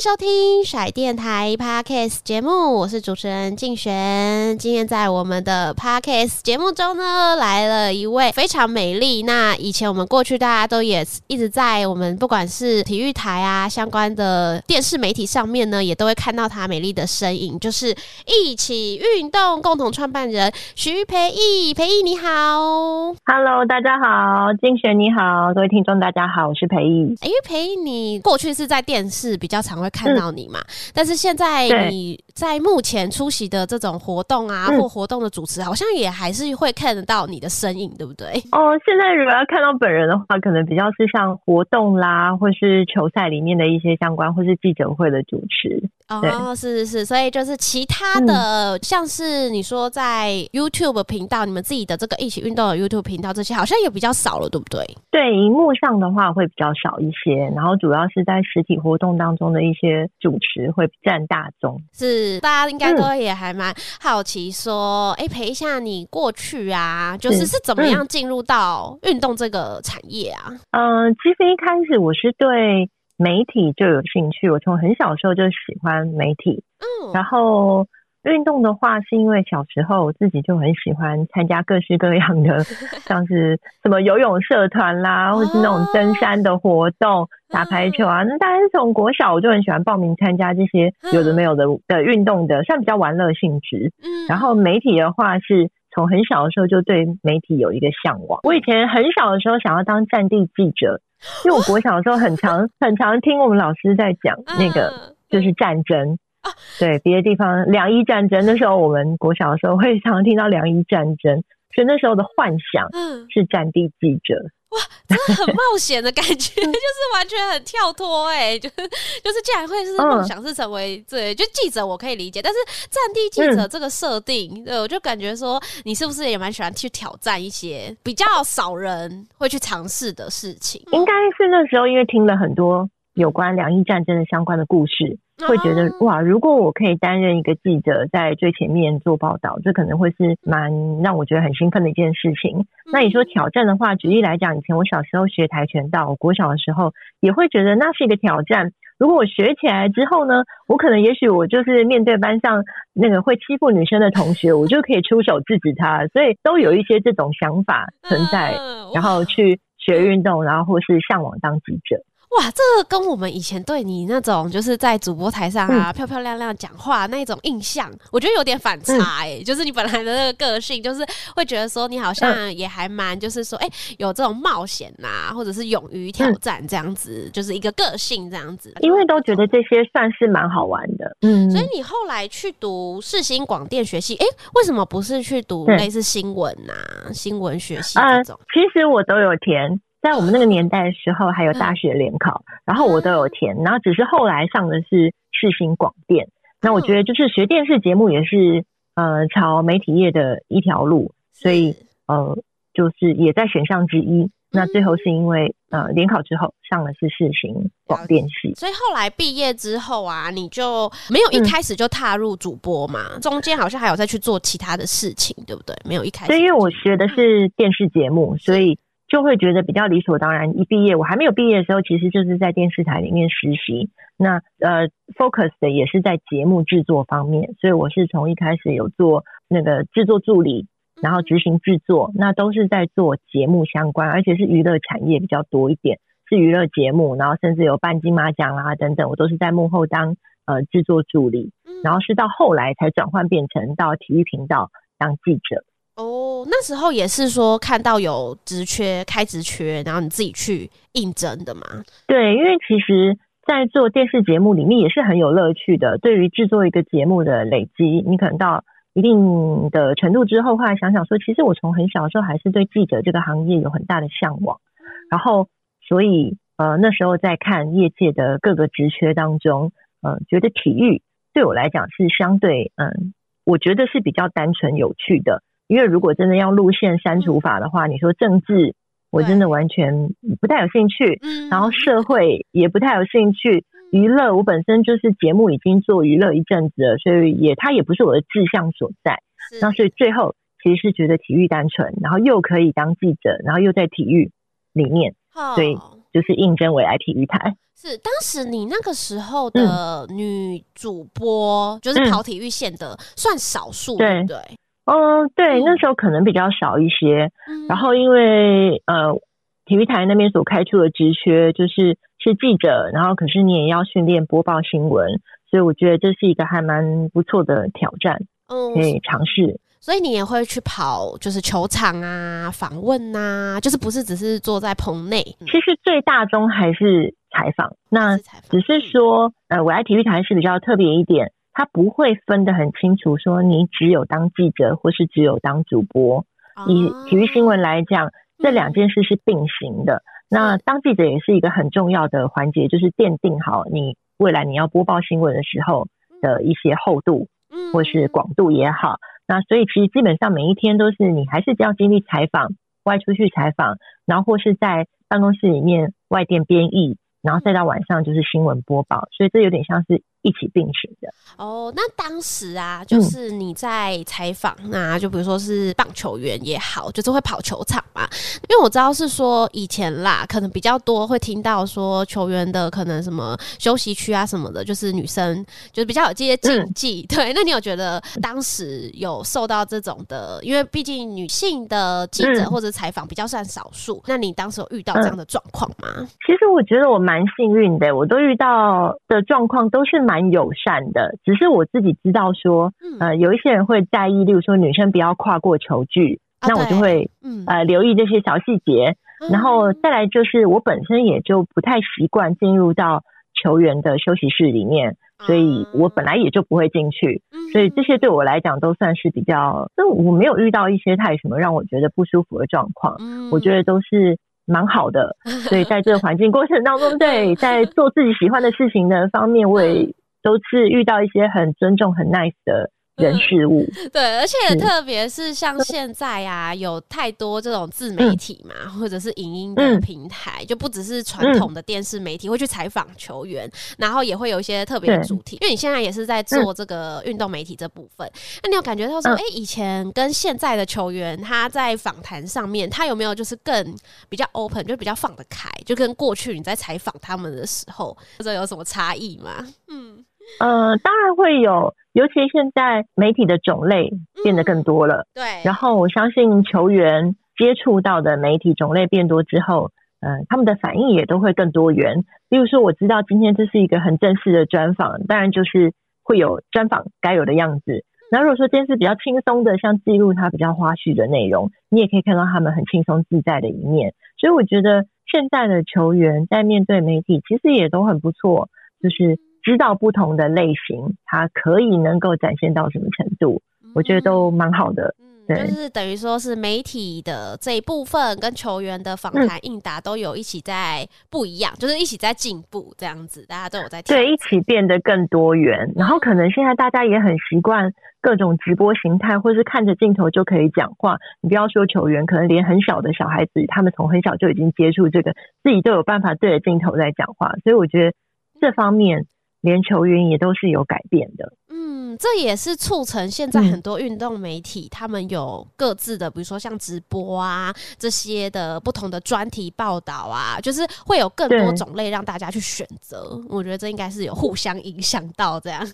迎收听甩电台 Podcast 节目，我是主持人静璇。今天在我们的 Podcast 节目中呢，来了一位非常美丽。那以前我们过去大家都也一直在我们不管是体育台啊相关的电视媒体上面呢，也都会看到她美丽的身影，就是一起运动共同创办人徐培义。培义你好，Hello，大家好，静璇你好，各位听众大家好，我是培义。因为培艺你过去是在电视比较常会看到你嘛，嗯、但是现在你在目前出席的这种活动啊，或活动的主持，好像也还是会看得到你的身影，对不对？哦，现在如果要看到本人的话，可能比较是像活动啦，或是球赛里面的一些相关，或是记者会的主持。哦，是是是，所以就是其他的，嗯、像是你说在 YouTube 频道，你们自己的这个一起运动的 YouTube 频道，这些好像也比较少了，对不对？对，荧幕上的话会比较少一些，然后主要是在实体活动当中的一些主持会占大宗。是，大家应该都也还蛮好奇说，哎、嗯，培一下你过去啊，就是是怎么样进入到运动这个产业啊？嗯、呃，其实一开始我是对。媒体就有兴趣，我从很小时候就喜欢媒体。嗯，然后运动的话，是因为小时候我自己就很喜欢参加各式各样的，像是什么游泳社团啦，或是那种登山的活动、打排球啊。那当然是从国小我就很喜欢报名参加这些有的没有的的运动的，算比较玩乐性质。嗯，然后媒体的话，是从很小的时候就对媒体有一个向往。我以前很小的时候想要当战地记者。因为我国小的时候很常 很常听我们老师在讲那个就是战争，对别的地方两伊战争，那时候我们国小的时候会常常听到两伊战争，所以那时候的幻想是战地记者。哇，真的很冒险的感觉，就是完全很跳脱哎、欸，就是就是，竟然会是梦想是成为对，就记者我可以理解，但是战地记者这个设定，对我就感觉说，你是不是也蛮喜欢去挑战一些比较少人会去尝试的事情？应该是那时候因为听了很多有关两伊战争的相关的故事。会觉得哇，如果我可以担任一个记者，在最前面做报道，这可能会是蛮让我觉得很兴奋的一件事情。那你说挑战的话，举例来讲，以前我小时候学跆拳道，我国小的时候也会觉得那是一个挑战。如果我学起来之后呢，我可能也许我就是面对班上那个会欺负女生的同学，我就可以出手制止他。所以都有一些这种想法存在，然后去学运动，然后或是向往当记者。哇，这个跟我们以前对你那种就是在主播台上啊、嗯、漂漂亮亮讲话那种印象，我觉得有点反差哎、欸。嗯、就是你本来的那个个性，就是会觉得说你好像也还蛮，就是说哎、欸，有这种冒险呐、啊，或者是勇于挑战这样子，嗯、就是一个个性这样子。因为都觉得这些算是蛮好玩的，嗯。所以你后来去读世新广电学系，哎、欸，为什么不是去读类似新闻呐、新闻学系这种、呃？其实我都有填。在我们那个年代的时候，还有大学联考，然后我都有填，然后只是后来上的是世新广电。那我觉得就是学电视节目也是呃朝媒体业的一条路，所以呃就是也在选项之一。那最后是因为呃联考之后上的是世新广电系，所以后来毕业之后啊，你就没有一开始就踏入主播嘛？嗯、中间好像还有再去做其他的事情，对不对？没有一开始，所以因为我学的是电视节目，所以。就会觉得比较理所当然。一毕业，我还没有毕业的时候，其实就是在电视台里面实习。那呃，focus 的也是在节目制作方面，所以我是从一开始有做那个制作助理，然后执行制作，那都是在做节目相关，而且是娱乐产业比较多一点，是娱乐节目，然后甚至有办金马奖啊等等，我都是在幕后当呃制作助理，然后是到后来才转换变成到体育频道当记者。哦。哦，那时候也是说看到有职缺开职缺，然后你自己去应征的嘛？对，因为其实，在做电视节目里面也是很有乐趣的。对于制作一个节目的累积，你可能到一定的程度之后，后来想想说，其实我从很小的时候还是对记者这个行业有很大的向往。然后，所以呃那时候在看业界的各个职缺当中，呃，觉得体育对我来讲是相对嗯。我觉得是比较单纯有趣的，因为如果真的要路线删除法的话，你说政治，我真的完全不太有兴趣。嗯，然后社会也不太有兴趣。娱乐，我本身就是节目已经做娱乐一阵子了，所以也它也不是我的志向所在。那所以最后其实是觉得体育单纯，然后又可以当记者，然后又在体育里面，所以就是应征未来体育台。是当时你那个时候的女主播，嗯、就是跑体育线的，算少数，对不对？嗯，对，那时候可能比较少一些。嗯、然后因为呃，体育台那边所开出的职缺就是是记者，然后可是你也要训练播报新闻，所以我觉得这是一个还蛮不错的挑战，嗯，可以尝试。所以你也会去跑，就是球场啊，访问啊，就是不是只是坐在棚内？其实最大宗还是采访。那只是说，呃，我来体育台是比较特别一点，它不会分得很清楚，说你只有当记者，或是只有当主播。以体育新闻来讲，这两件事是并行的。那当记者也是一个很重要的环节，就是奠定好你未来你要播报新闻的时候的一些厚度，或是广度也好。那所以其实基本上每一天都是你还是要经历采访，外出去采访，然后或是在办公室里面外电编译。然后再到晚上就是新闻播报，所以这有点像是一起并行的。哦，那当时啊，就是你在采访，嗯、那就比如说是棒球员也好，就是会跑球场嘛。因为我知道是说以前啦，可能比较多会听到说球员的可能什么休息区啊什么的，就是女生就是比较有这些禁忌。嗯、对，那你有觉得当时有受到这种的？因为毕竟女性的记者或者采访比较算少数，嗯、那你当时有遇到这样的状况吗？其实我觉得我。蛮幸运的，我都遇到的状况都是蛮友善的。只是我自己知道说，呃，有一些人会在意，例如说女生不要跨过球距，那我就会呃留意这些小细节。然后再来就是我本身也就不太习惯进入到球员的休息室里面，所以我本来也就不会进去。所以这些对我来讲都算是比较，就我没有遇到一些太什么让我觉得不舒服的状况。我觉得都是。蛮好的，所以在这个环境过程当中，对，在做自己喜欢的事情的方面，我也都是遇到一些很尊重、很 nice 的。人事物。对，而且特别是像现在啊，有太多这种自媒体嘛，或者是影音的平台，就不只是传统的电视媒体会去采访球员，然后也会有一些特别的主题。因为你现在也是在做这个运动媒体这部分，那你有感觉到说，哎，以前跟现在的球员他在访谈上面，他有没有就是更比较 open，就比较放得开，就跟过去你在采访他们的时候，或者有什么差异吗？嗯。呃，当然会有，尤其现在媒体的种类变得更多了。嗯、对，然后我相信球员接触到的媒体种类变多之后，呃，他们的反应也都会更多元。比如说，我知道今天这是一个很正式的专访，当然就是会有专访该有的样子。那如果说今天是比较轻松的，像记录他比较花絮的内容，你也可以看到他们很轻松自在的一面。所以我觉得现在的球员在面对媒体，其实也都很不错，就是。知道不同的类型，它可以能够展现到什么程度，嗯、我觉得都蛮好的。嗯，对就是等于说是媒体的这一部分跟球员的访谈应答都有一起在不一样，嗯、就是一起在进步这样子，大家都有在对一起变得更多元。然后可能现在大家也很习惯各种直播形态，或是看着镜头就可以讲话。你不要说球员，可能连很小的小孩子，他们从很小就已经接触这个，自己都有办法对着镜头在讲话。所以我觉得这方面。连球员也都是有改变的。嗯，这也是促成现在很多运动媒体，他们有各自的，比如说像直播啊这些的不同的专题报道啊，就是会有更多种类让大家去选择。我觉得这应该是有互相影响到这样。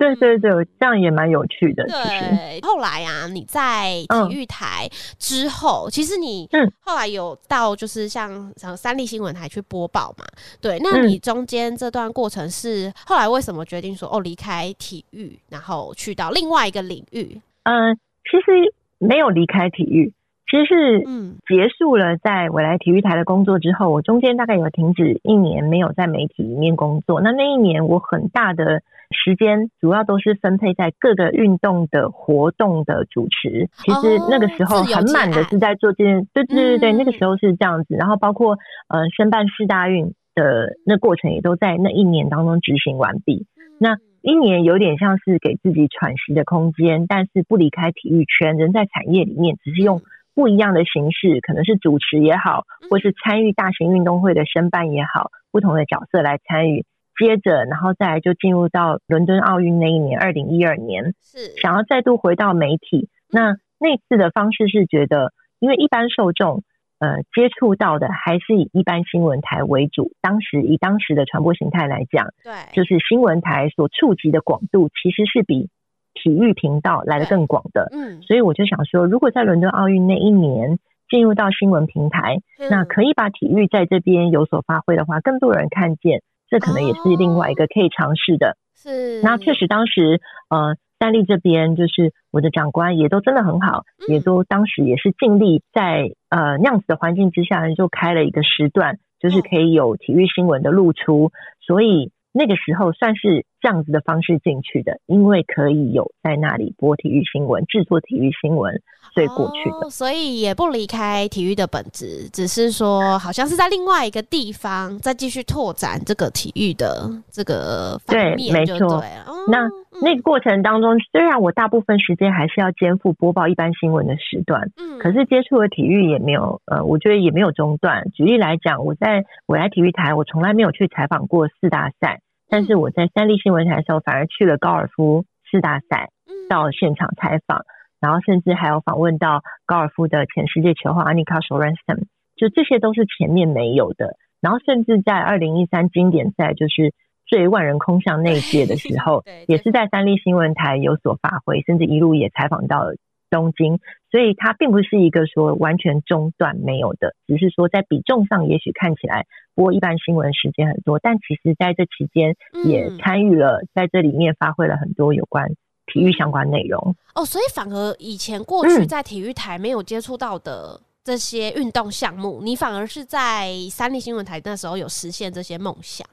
对对对，这样也蛮有趣的。对，后来啊，你在体育台之后，其实你后来有到就是像像三立新闻台去播报嘛？对，那你中间这段过程是？后来为什么决定说哦离开体育，然后去到另外一个领域？嗯，其实没有离开体育。其实是嗯结束了在未来体育台的工作之后，我中间大概有停止一年没有在媒体里面工作。那那一年我很大的时间主要都是分配在各个运动的活动的主持。其实那个时候很满的是在做这件，对对对对，那个时候是这样子。然后包括呃申办世大运的那过程也都在那一年当中执行完毕。那一年有点像是给自己喘息的空间，但是不离开体育圈，人在产业里面，只是用。不一样的形式，可能是主持也好，或是参与大型运动会的申办也好，不同的角色来参与。接着，然后再来就进入到伦敦奥运那一年，二零一二年，是。想要再度回到媒体。那那次的方式是觉得，因为一般受众呃接触到的还是以一般新闻台为主，当时以当时的传播形态来讲，对，就是新闻台所触及的广度其实是比。体育频道来的更广的，嗯，所以我就想说，如果在伦敦奥运那一年进入到新闻平台，那可以把体育在这边有所发挥的话，更多人看见，这可能也是另外一个可以尝试的。是，那确实当时，呃，三立这边就是我的长官也都真的很好，也都当时也是尽力在呃那样子的环境之下，就开了一个时段，就是可以有体育新闻的露出，所以。那个时候算是这样子的方式进去的，因为可以有在那里播体育新闻、制作体育新闻，所以过去的。哦，所以也不离开体育的本质，只是说好像是在另外一个地方再继续拓展这个体育的这个方面。对，没错。哦，那那个过程当中，虽然我大部分时间还是要肩负播报一般新闻的时段，嗯，可是接触的体育也没有，呃，我觉得也没有中断。举例来讲，我在未来体育台，我从来没有去采访过四大赛。但是我在三立新闻台的时候，反而去了高尔夫四大赛，到现场采访，然后甚至还有访问到高尔夫的前世界球后 Annika Sorenstam，就这些都是前面没有的。然后甚至在二零一三经典赛，就是最万人空巷那一届的时候，也是在三立新闻台有所发挥，甚至一路也采访到了。东京，所以它并不是一个说完全中断没有的，只是说在比重上，也许看起来播一般新闻时间很多，但其实在这期间也参与了，在这里面发挥了很多有关体育相关内容。哦，所以反而以前过去在体育台没有接触到的这些运动项目，你反而是在三立新闻台那时候有实现这些梦想。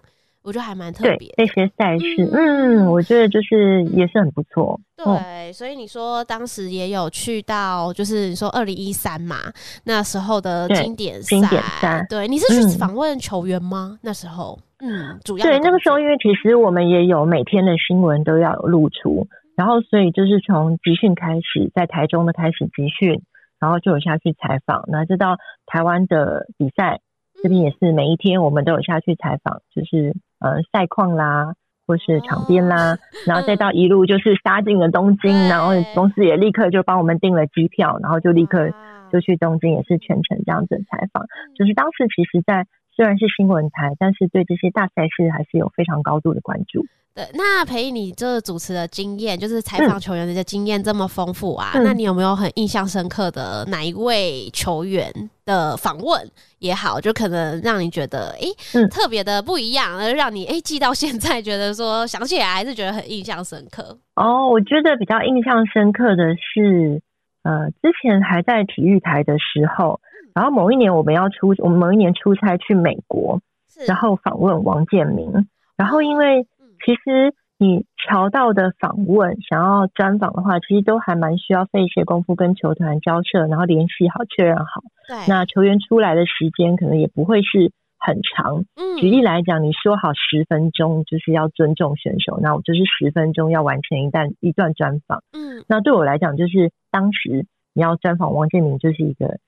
我觉得还蛮特别，那些赛事，嗯，嗯，我觉得就是也是很不错。对，嗯、所以你说当时也有去到，就是你说二零一三嘛，那时候的经典赛，经典赛，对，你是去访问球员吗？嗯、那时候，嗯，主要对那个时候，因为其实我们也有每天的新闻都要有露出，然后所以就是从集训开始，在台中的开始集训，然后就有下去采访，那就到台湾的比赛。这边也是每一天我们都有下去采访，就是呃赛况啦，或是场边啦，哦、然后再到一路就是杀进了东京，嗯、然后公司也立刻就帮我们订了机票，然后就立刻就去东京，也是全程这样子采访。嗯、就是当时其实，在虽然是新闻台，但是对这些大赛事还是有非常高度的关注。对，那培颖，你这主持的经验，就是采访球员的经验这么丰富啊，嗯、那你有没有很印象深刻的哪一位球员的访问也好，就可能让你觉得哎、欸嗯、特别的不一样，而让你哎、欸、记到现在，觉得说想起来还是觉得很印象深刻。哦，我觉得比较印象深刻的是，呃，之前还在体育台的时候，然后某一年我们要出，我们某一年出差去美国，然后访问王建民，然后因为。其实你乔到的访问，想要专访的话，其实都还蛮需要费一些功夫跟球团交涉，然后联系好、确认好。对，那球员出来的时间可能也不会是很长。嗯，举例来讲，你说好十分钟就是要尊重选手，那我就是十分钟要完成一段一段专访。嗯，那对我来讲，就是当时你要专访王建民，就是一个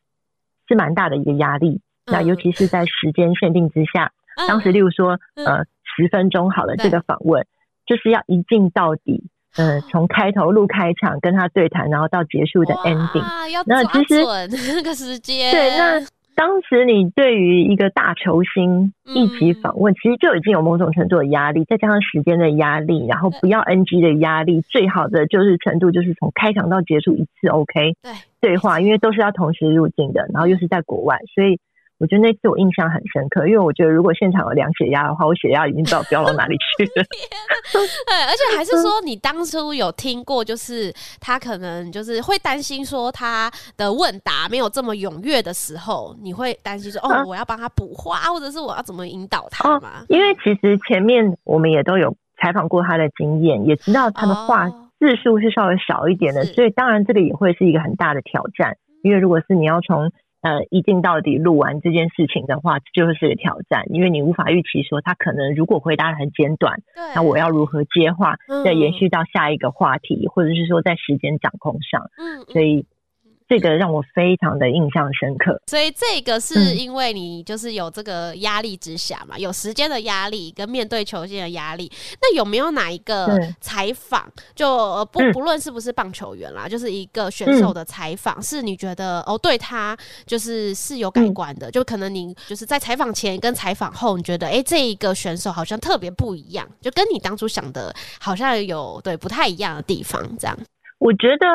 是蛮大的一个压力。嗯、那尤其是在时间限定之下，嗯、当时例如说，嗯、呃。十分钟好了，这个访问就是要一镜到底，嗯，从开头录开场跟他对谈，然后到结束的 ending。那其实那个时间，对，那当时你对于一个大球星一起访问，其实就已经有某种程度的压力，再加上时间的压力，然后不要 NG 的压力，最好的就是程度就是从开场到结束一次 OK 对。对话，因为都是要同时入境的，然后又是在国外，所以。我觉得那次我印象很深刻，因为我觉得如果现场有量血压的话，我血压已经不知道飙到哪里去了。对，而且还是说你当初有听过，就是他可能就是会担心说他的问答没有这么踊跃的时候，你会担心说哦，我要帮他补话，或者是我要怎么引导他吗？哦，因为其实前面我们也都有采访过他的经验，也知道他的话字数是稍微少一点的，所以当然这个也会是一个很大的挑战，因为如果是你要从呃，一镜到底录完这件事情的话，就是个挑战，因为你无法预期说他可能如果回答得很简短，那我要如何接话，再延续到下一个话题，或者是说在时间掌控上，所以。这个让我非常的印象深刻，所以这个是因为你就是有这个压力之下嘛，嗯、有时间的压力跟面对球星的压力。那有没有哪一个采访，就不不论是不是棒球员啦，嗯、就是一个选手的采访，是你觉得哦对他就是是有改观的？嗯、就可能你就是在采访前跟采访后，你觉得哎这一个选手好像特别不一样，就跟你当初想的好像有对不太一样的地方，这样。我觉得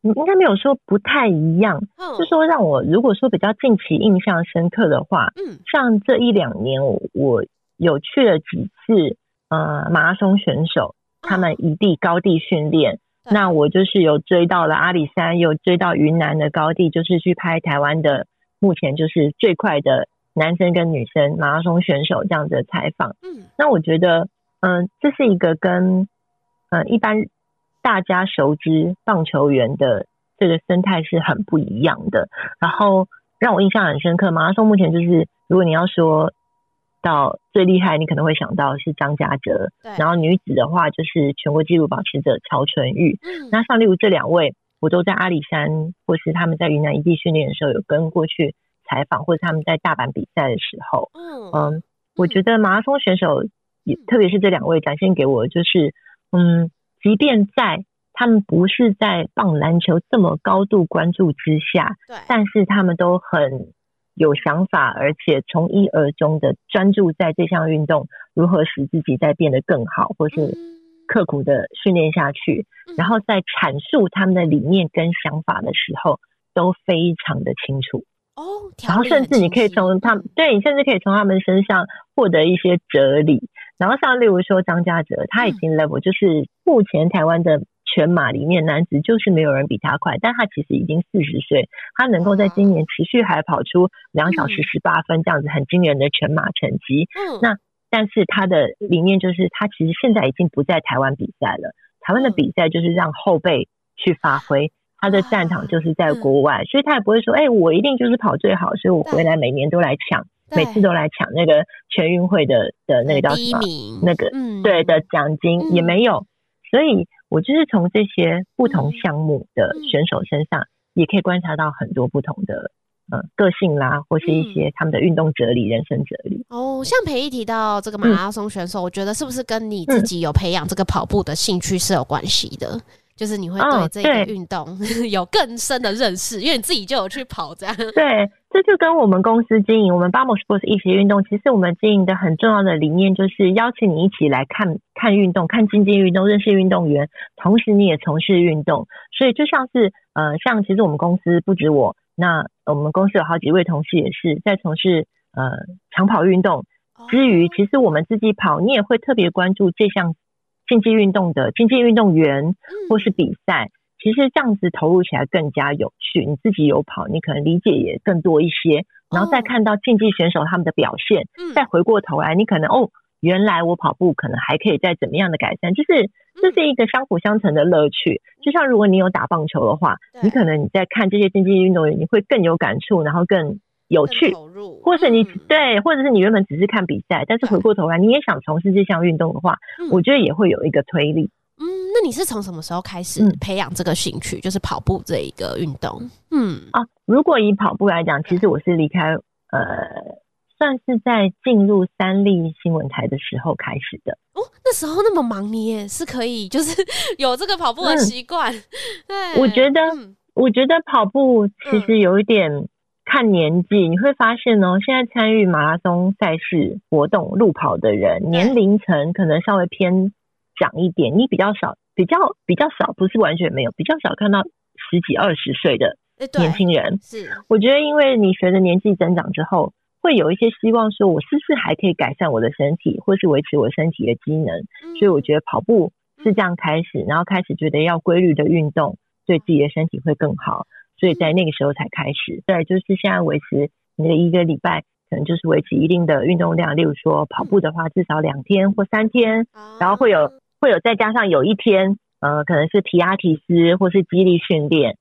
应该没有说不太一样，就说让我如果说比较近期印象深刻的话，嗯，像这一两年我我有去了几次，呃，马拉松选手他们移地高地训练，那我就是有追到了阿里山，有追到云南的高地，就是去拍台湾的目前就是最快的男生跟女生马拉松选手这样子的采访，嗯，那我觉得，嗯，这是一个跟，嗯，一般。大家熟知棒球员的这个生态是很不一样的，然后让我印象很深刻。马拉松目前就是，如果你要说到最厉害，你可能会想到是张家哲，对然后女子的话就是全国纪录保持者曹纯玉。嗯，那像例如这两位，我都在阿里山或是他们在云南异地训练的时候有跟过去采访，或者他们在大阪比赛的时候，嗯嗯，我觉得马拉松选手也特别是这两位展现给我就是，嗯。即便在他们不是在棒篮球这么高度关注之下，对，但是他们都很有想法，而且从一而终的专注在这项运动如何使自己再变得更好，或是刻苦的训练下去，然后在阐述他们的理念跟想法的时候，都非常的清楚哦。然后甚至你可以从他们，对，你甚至可以从他们身上获得一些哲理。然后像例如说张家哲，他已经 level 就是目前台湾的全马里面男子就是没有人比他快，但他其实已经四十岁，他能够在今年持续还跑出两小时十八分这样子很惊人的全马成绩。嗯，那但是他的理念就是他其实现在已经不在台湾比赛了，台湾的比赛就是让后辈去发挥，他的战场就是在国外，所以他也不会说，哎，我一定就是跑最好，所以我回来每年都来抢。每次都来抢那个全运会的的那个叫什么？那个对的奖金也没有，所以我就是从这些不同项目的选手身上，也可以观察到很多不同的呃个性啦，或是一些他们的运动哲理、人生哲理。哦，像培一提到这个马拉松选手，我觉得是不是跟你自己有培养这个跑步的兴趣是有关系的？就是你会对这个运动 有更深的认识，因为你自己就有去跑这样。对。这就跟我们公司经营我们 Bamos Sports 一起运动，其实我们经营的很重要的理念就是邀请你一起来看看运动，看竞技运动，认识运动员，同时你也从事运动。所以就像是呃，像其实我们公司不止我，那我们公司有好几位同事也是在从事呃长跑运动之余，其实我们自己跑，你也会特别关注这项竞技运动的竞技运动员或是比赛。其实这样子投入起来更加有趣，你自己有跑，你可能理解也更多一些，然后再看到竞技选手他们的表现，哦、再回过头来，你可能哦，原来我跑步可能还可以再怎么样的改善，就是这是一个相辅相成的乐趣。就像如果你有打棒球的话，你可能你在看这些竞技运动员，你会更有感触，然后更有趣，或是你、嗯、对，或者是你原本只是看比赛，但是回过头来你也想从事这项运动的话，嗯、我觉得也会有一个推力。嗯，那你是从什么时候开始培养这个兴趣？嗯、就是跑步这一个运动。嗯啊，如果以跑步来讲，其实我是离开呃，算是在进入三立新闻台的时候开始的。哦，那时候那么忙，你也是可以就是 有这个跑步的习惯。我觉得，嗯、我觉得跑步其实有一点看年纪，嗯、你会发现哦，现在参与马拉松赛事活动路跑的人，年龄层可能稍微偏。长一点，你比较少，比较比较少，不是完全没有，比较少看到十几二十岁的年轻人。是，我觉得因为你随着年纪增长之后，会有一些希望，说我是不是还可以改善我的身体，或是维持我身体的机能？所以我觉得跑步是这样开始，然后开始觉得要规律的运动，对自己的身体会更好，所以在那个时候才开始。对，就是现在维持你的一个礼拜，可能就是维持一定的运动量，例如说跑步的话，至少两天或三天，然后会有会有再加上有一天，呃，可能是皮拉提斯或是肌力训练。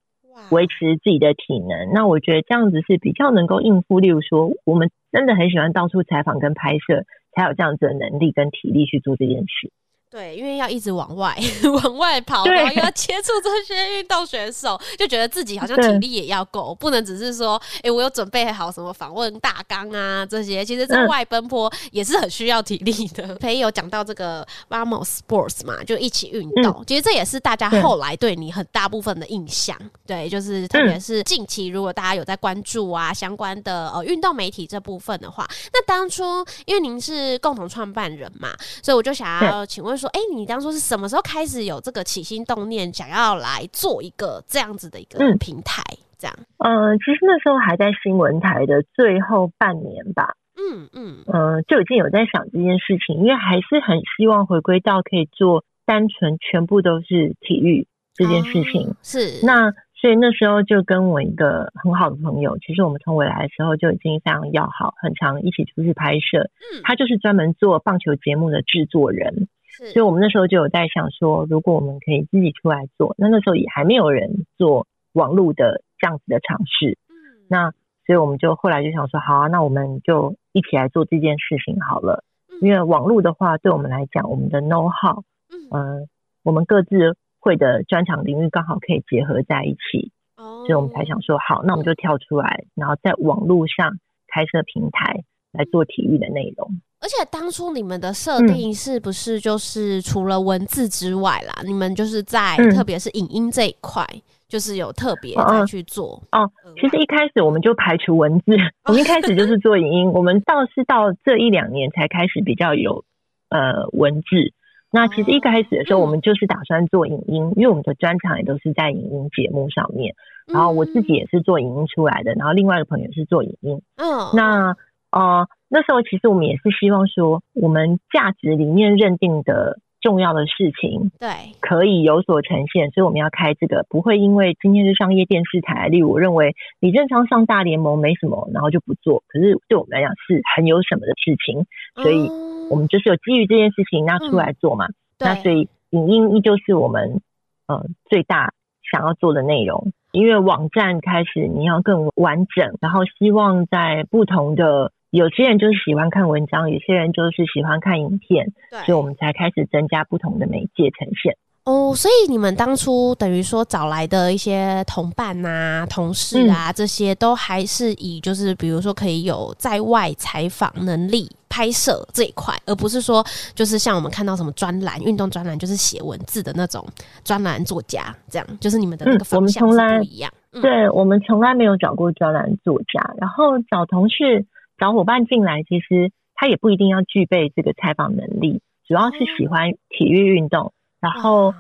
维持自己的体能，那我觉得这样子是比较能够应付。例如说，我们真的很喜欢到处采访跟拍摄，才有这样子的能力跟体力去做这件事。对，因为要一直往外 往外跑，然后又要接触这些运动选手，就觉得自己好像体力也要够，不能只是说，哎、欸，我有准备好什么访问大纲啊这些。其实在外奔波也是很需要体力的。朋、嗯、有讲到这个 Vamos Sports 嘛，就一起运动、嗯。其实这也是大家后来对你很大部分的印象。对，就是特别是近期，如果大家有在关注啊相关的呃运动媒体这部分的话，那当初因为您是共同创办人嘛，所以我就想要请问说。哎、欸，你当初是什么时候开始有这个起心动念，想要来做一个这样子的一个平台？嗯、这样，呃，其实那时候还在新闻台的最后半年吧。嗯嗯，呃，就已经有在想这件事情，因为还是很希望回归到可以做单纯全部都是体育这件事情。哦、是那。所以那时候就跟我一个很好的朋友，其实我们从未来的时候就已经非常要好，很常一起出去拍摄。嗯，他就是专门做棒球节目的制作人。是，所以我们那时候就有在想说，如果我们可以自己出来做，那那时候也还没有人做网络的这样子的尝试。嗯，那所以我们就后来就想说，好啊，那我们就一起来做这件事情好了。因为网络的话，对我们来讲，我们的 know how，嗯，呃，我们各自。会的专长领域刚好可以结合在一起，oh. 所以我们才想说好，那我们就跳出来，然后在网络上开设平台来做体育的内容。而且当初你们的设定是不是就是除了文字之外啦？嗯、你们就是在特别是影音这一块，嗯、就是有特别在去做哦，哦。其实一开始我们就排除文字，我们一开始就是做影音，我们倒是到这一两年才开始比较有呃文字。那其实一开始的时候，我们就是打算做影音，因为我们的专长也都是在影音节目上面。然后我自己也是做影音出来的，然后另外一个朋友是做影音。嗯，那呃那时候其实我们也是希望说，我们价值理念认定的重要的事情，对，可以有所呈现。所以我们要开这个，不会因为今天是商业电视台，例如我认为李正昌上大联盟没什么，然后就不做。可是对我们来讲是很有什么的事情，所以。我们就是有基于这件事情，那出来做嘛。嗯、那所以影音依旧是我们呃最大想要做的内容。因为网站开始你要更完整，然后希望在不同的，有些人就是喜欢看文章，有些人就是喜欢看影片，对，所以我们才开始增加不同的媒介呈现。哦，所以你们当初等于说找来的一些同伴啊、同事啊，这些都还是以就是比如说可以有在外采访能力、拍摄这一块，而不是说就是像我们看到什么专栏、运动专栏，就是写文字的那种专栏作家，这样就是你们的那个方向是不一样。嗯、我对我们从来没有找过专栏作家，然后找同事、找伙伴进来，其实他也不一定要具备这个采访能力，主要是喜欢体育运动。然后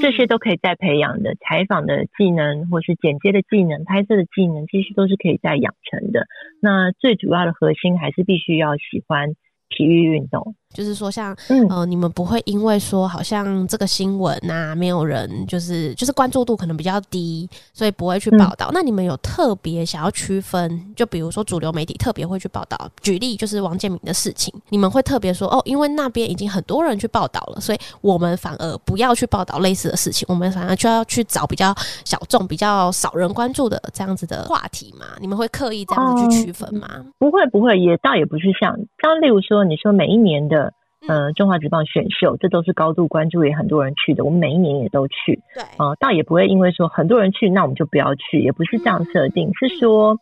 这些都可以再培养的，采访的技能，或是剪接的技能、拍摄的技能，其实都是可以再养成的。那最主要的核心还是必须要喜欢体育运动。就是说像，像、嗯、呃，你们不会因为说好像这个新闻呐、啊，没有人就是就是关注度可能比较低，所以不会去报道、嗯。那你们有特别想要区分？就比如说主流媒体特别会去报道，举例就是王建民的事情，你们会特别说哦，因为那边已经很多人去报道了，所以我们反而不要去报道类似的事情，我们反而就要去找比较小众、比较少人关注的这样子的话题嘛？你们会刻意这样子去区分吗？嗯、不会，不会，也倒也不是像，像例如说，你说每一年的。呃，中华职棒选秀，这都是高度关注，也很多人去的。我们每一年也都去，对，啊、呃，倒也不会因为说很多人去，那我们就不要去，也不是这样设定，是说，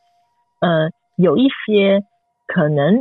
呃，有一些可能，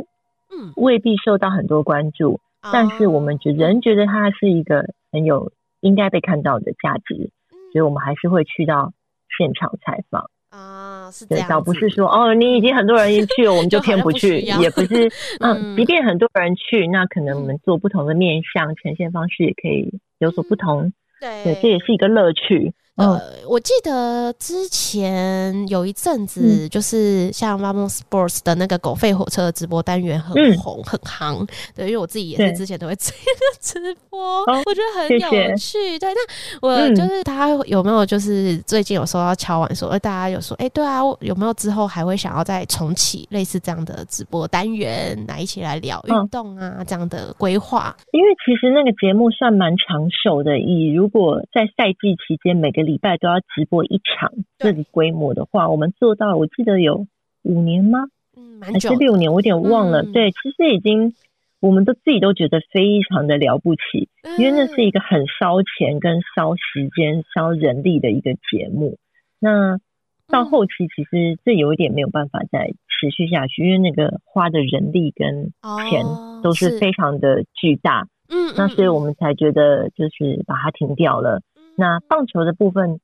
嗯，未必受到很多关注，但是我们觉人觉得它是一个很有应该被看到的价值，所以我们还是会去到现场采访。啊，是这样，倒不是说哦，你已经很多人一去了，我们就偏不去，不也不是，嗯，即便很多人去，那可能我们做不同的面向呈现方式也可以有所不同，对，对，这也是一个乐趣。呃，我记得之前有一阵子，就是像 Vamos Sports 的那个狗吠火车的直播单元很红、嗯、很夯。对，因为我自己也是之前都会这个直播，我觉得很有趣。对，那我就是他有没有就是最近有收到敲碗说，哎，大家有说，哎，对啊，有没有之后还会想要再重启类似这样的直播单元，来一起来聊运动啊、嗯、这样的规划？因为其实那个节目算蛮长寿的，以如果在赛季期间每个礼拜都要直播一场这个规模的话，我们做到我记得有五年吗？嗯，蛮久，还是六年？我有点忘了。嗯、对，其实已经我们都自己都觉得非常的了不起，嗯、因为那是一个很烧钱、跟烧时间、烧人力的一个节目。那到后期其实这有一点没有办法再持续下去，因为那个花的人力跟钱都是非常的巨大。嗯，那所以我们才觉得就是把它停掉了。那棒球的部分，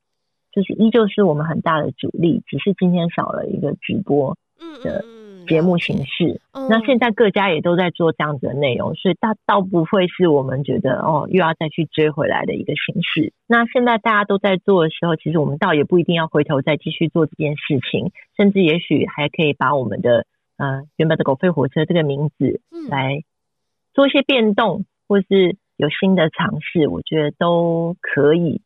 就是依旧是我们很大的主力，只是今天少了一个直播的节目形式。嗯嗯嗯、那现在各家也都在做这样子的内容，所以倒倒不会是我们觉得哦又要再去追回来的一个形式。那现在大家都在做的时候，其实我们倒也不一定要回头再继续做这件事情，甚至也许还可以把我们的呃原本的“狗吠火车”这个名字来做一些变动，或是。有新的尝试，我觉得都可以，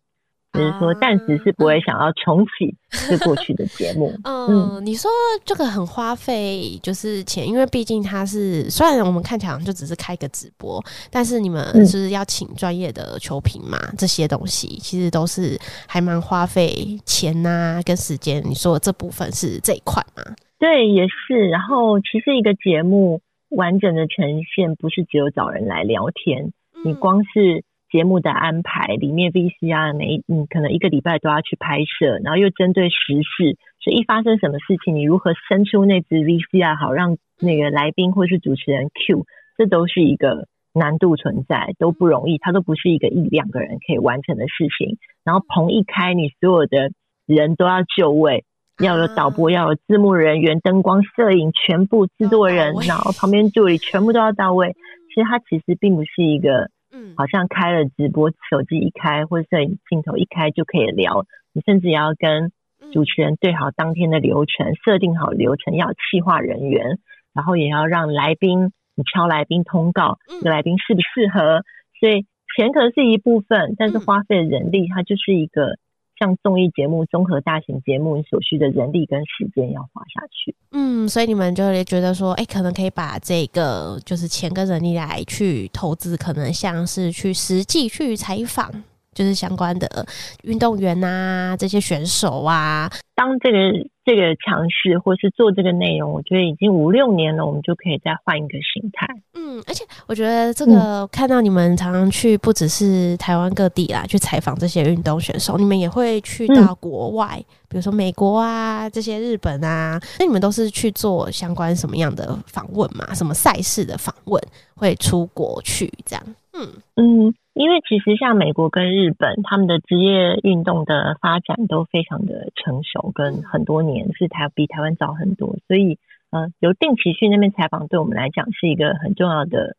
就是说暂时是不会想要重启这过去的节目。嗯，嗯，你说这个很花费，就是钱，因为毕竟它是虽然我们看起来就只是开个直播，但是你们是要请专业的球评嘛，嗯、这些东西其实都是还蛮花费钱呐、啊，跟时间。你说这部分是这一块吗？对，也是。然后其实一个节目完整的呈现，不是只有找人来聊天。你光是节目的安排，里面 VCR 每你可能一个礼拜都要去拍摄，然后又针对时事，所以一发生什么事情，你如何伸出那只 VCR 好让那个来宾或是主持人 cue，这都是一个难度存在，都不容易，它都不是一个一两个人可以完成的事情。然后棚一开，你所有的人都要就位，要有导播，要有字幕人员、灯光、摄影，全部制作人，然后旁边助理全部都要到位。其实它其实并不是一个。嗯，好像开了直播，手机一开或者摄影镜头一开就可以聊。你甚至也要跟主持人对好当天的流程，设定好流程，要企划人员，然后也要让来宾，你敲来宾通告，这个来宾适不适合。所以钱可能是一部分，但是花费的人力，它就是一个。像综艺节目、综合大型节目，所需的人力跟时间要花下去。嗯，所以你们就会觉得说，哎、可能可以把这个就是钱跟人力来去投资，可能像是去实际去采访，就是相关的运动员啊，这些选手啊，当这个。这个尝试或是做这个内容，我觉得已经五六年了，我们就可以再换一个形态。嗯，而且我觉得这个看到你们常常去，不只是台湾各地啦，去采访这些运动选手，你们也会去到国外，嗯、比如说美国啊，这些日本啊，那你们都是去做相关什么样的访问嘛？什么赛事的访问会出国去这样？嗯嗯。因为其实像美国跟日本，他们的职业运动的发展都非常的成熟，跟很多年是台比台湾早很多，所以呃，由定期去那边采访，对我们来讲是一个很重要的，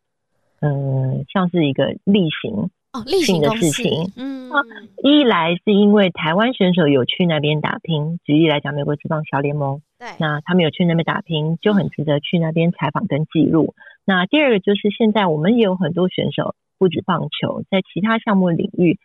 嗯、呃，像是一个例行哦，例行的事情。哦、嗯，啊，一来是因为台湾选手有去那边打拼，举例来讲，美国职棒小联盟，对，那他们有去那边打拼，就很值得去那边采访跟记录。那第二个就是现在我们也有很多选手。不止棒球，在其他项目领域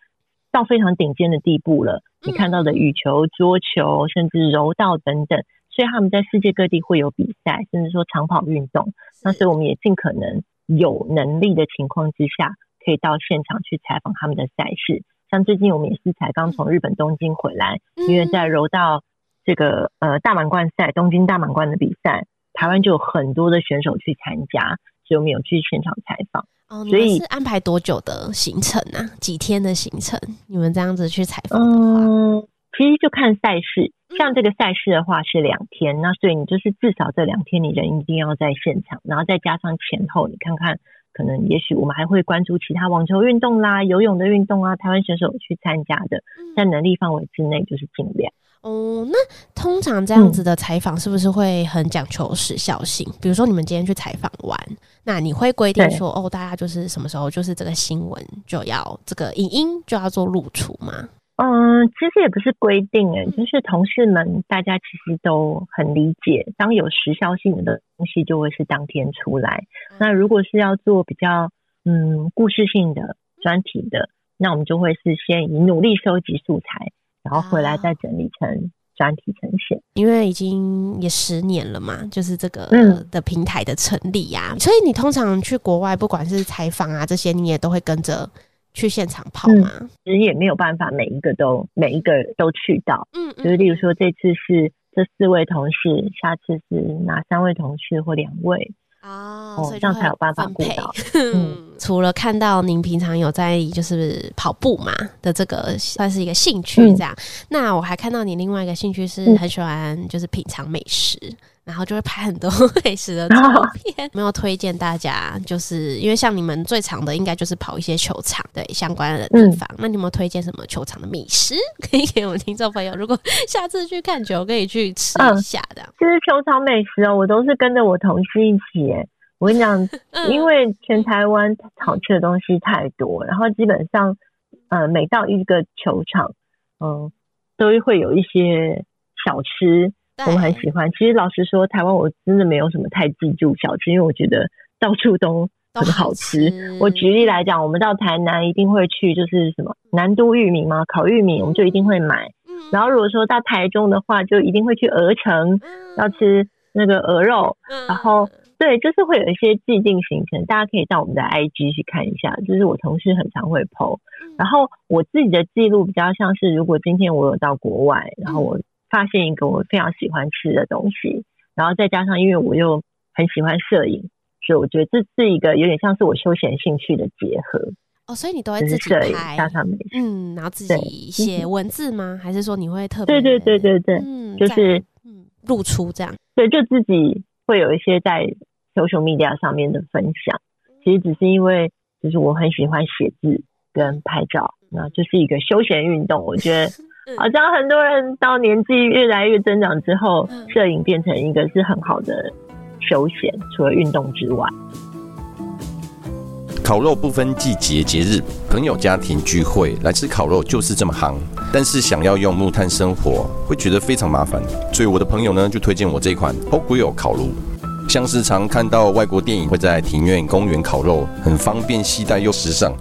到非常顶尖的地步了。你看到的羽球、桌球，甚至柔道等等，所以他们在世界各地会有比赛，甚至说长跑运动。那所以我们也尽可能有能力的情况之下，可以到现场去采访他们的赛事。像最近我们也是才刚从日本东京回来，因为在柔道这个呃大满贯赛，东京大满贯的比赛，台湾就有很多的选手去参加，所以我们有去现场采访。哦，所以是安排多久的行程啊？几天的行程？你们这样子去采访的话，嗯，其实就看赛事。像这个赛事的话是两天，那所以你就是至少这两天你人一定要在现场，然后再加上前后，你看看，可能也许我们还会关注其他网球运动啦、游泳的运动啊，台湾选手去参加的，在能力范围之内就是尽量。哦，那通常这样子的采访是不是会很讲求时效性？嗯、比如说你们今天去采访完，那你会规定说，哦，大家就是什么时候就是这个新闻就要这个影音就要做露出吗？嗯，其实也不是规定诶，就是同事们大家其实都很理解，当有时效性的东西就会是当天出来。那如果是要做比较嗯故事性的专题的，那我们就会是先以努力收集素材，然后回来再整理成专题呈现。因为已经也十年了嘛，就是这个、嗯、的平台的成立呀、啊，所以你通常去国外，不管是采访啊这些，你也都会跟着。去现场跑吗？嗯，其实也没有办法，每一个都每一个都去到。嗯，就是例如说，这次是这四位同事，下次是哪三位同事或两位。哦，哦，这样才有办法顾到。嗯，除了看到您平常有在就是跑步嘛的这个算是一个兴趣这样，嗯，那我还看到你另外一个兴趣是很喜欢就是品尝美食。然后就会拍很多 美食的照片，没有推荐大家，就是因为像你们最常的应该就是跑一些球场对相关的地方。嗯、那你有没有推荐什么球场的美食 可以给我们听众朋友？如果下次去看球，可以去吃一下的。其实球场美食哦，我都是跟着我同事一起耶。我跟你讲，因为全台湾好吃的东西太多，然后基本上，呃，每到一个球场，嗯、呃，都会有一些小吃。我们很喜欢。其实老实说，台湾我真的没有什么太记住小吃，因为我觉得到处都很好吃。好吃。我举例来讲，我们到台南一定会去，就是什么南都玉米嘛，烤玉米，我们就一定会买。然后如果说到台中的话，就一定会去鹅城，要吃那个鹅肉。然后对，就是会有一些既定行程，大家可以到我们的 IG 去看一下。就是我同事很常会 po。然后我自己的记录比较像是，如果今天我有到国外，然后我。发现一个我非常喜欢吃的东西，然后再加上因为我又很喜欢摄影，所以我觉得这是一个有点像是我休闲兴趣的结合。哦，所以你都会自己拍，加上美食，嗯，然后自己写文字吗？还是说你会特别？对对对对对，嗯，就是嗯，露出这样。对，就自己会有一些在 social media 上面的分享。其实只是因为就是我很喜欢写字跟拍照，那就是一个休闲运动，我觉得。好像很多人到年纪越来越增长之后，摄影变成一个是很好的休闲，除了运动之外。烤肉不分季节节日，朋友家庭聚会来吃烤肉就是这么行。但是想要用木炭生活，会觉得非常麻烦，所以我的朋友呢就推荐我这款 Hot Grill 烤炉。像是常看到外国电影会在庭院、公园烤肉，很方便携带又时尚。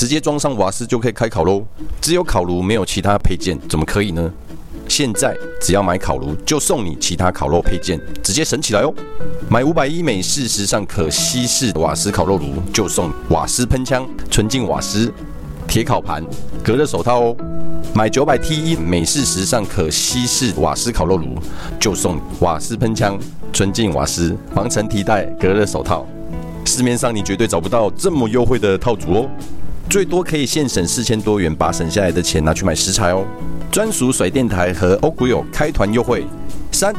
直接装上瓦斯就可以开烤喽，只有烤炉没有其他配件，怎么可以呢？现在只要买烤炉，就送你其他烤肉配件，直接省起来哦！买五百一美式时尚可吸式瓦斯烤肉炉，就送瓦斯喷枪、纯净瓦斯、铁烤盘、隔热手套哦！买九百 T 一美式时尚可吸式瓦斯烤肉炉，就送瓦斯喷枪、纯净瓦斯、防尘提袋、隔热手套。市面上你绝对找不到这么优惠的套组哦！最多可以现省四千多元，把省下来的钱拿去买食材哦。专属甩电台和欧古友开团优惠，三、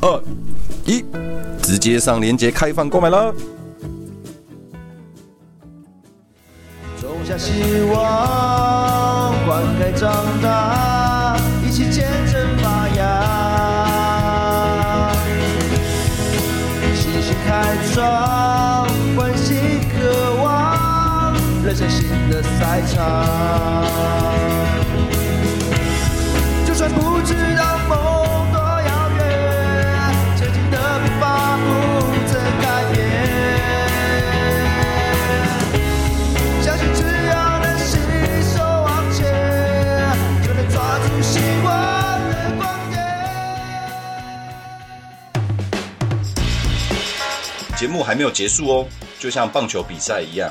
二、一，直接上链接开放购买了。种下希望，灌溉长大，的赛场，就算不知道梦多遥远，前进的步伐不曾改变。相信只要能携手往前，就能抓住希望的光点。节目还没有结束哦，就像棒球比赛一样。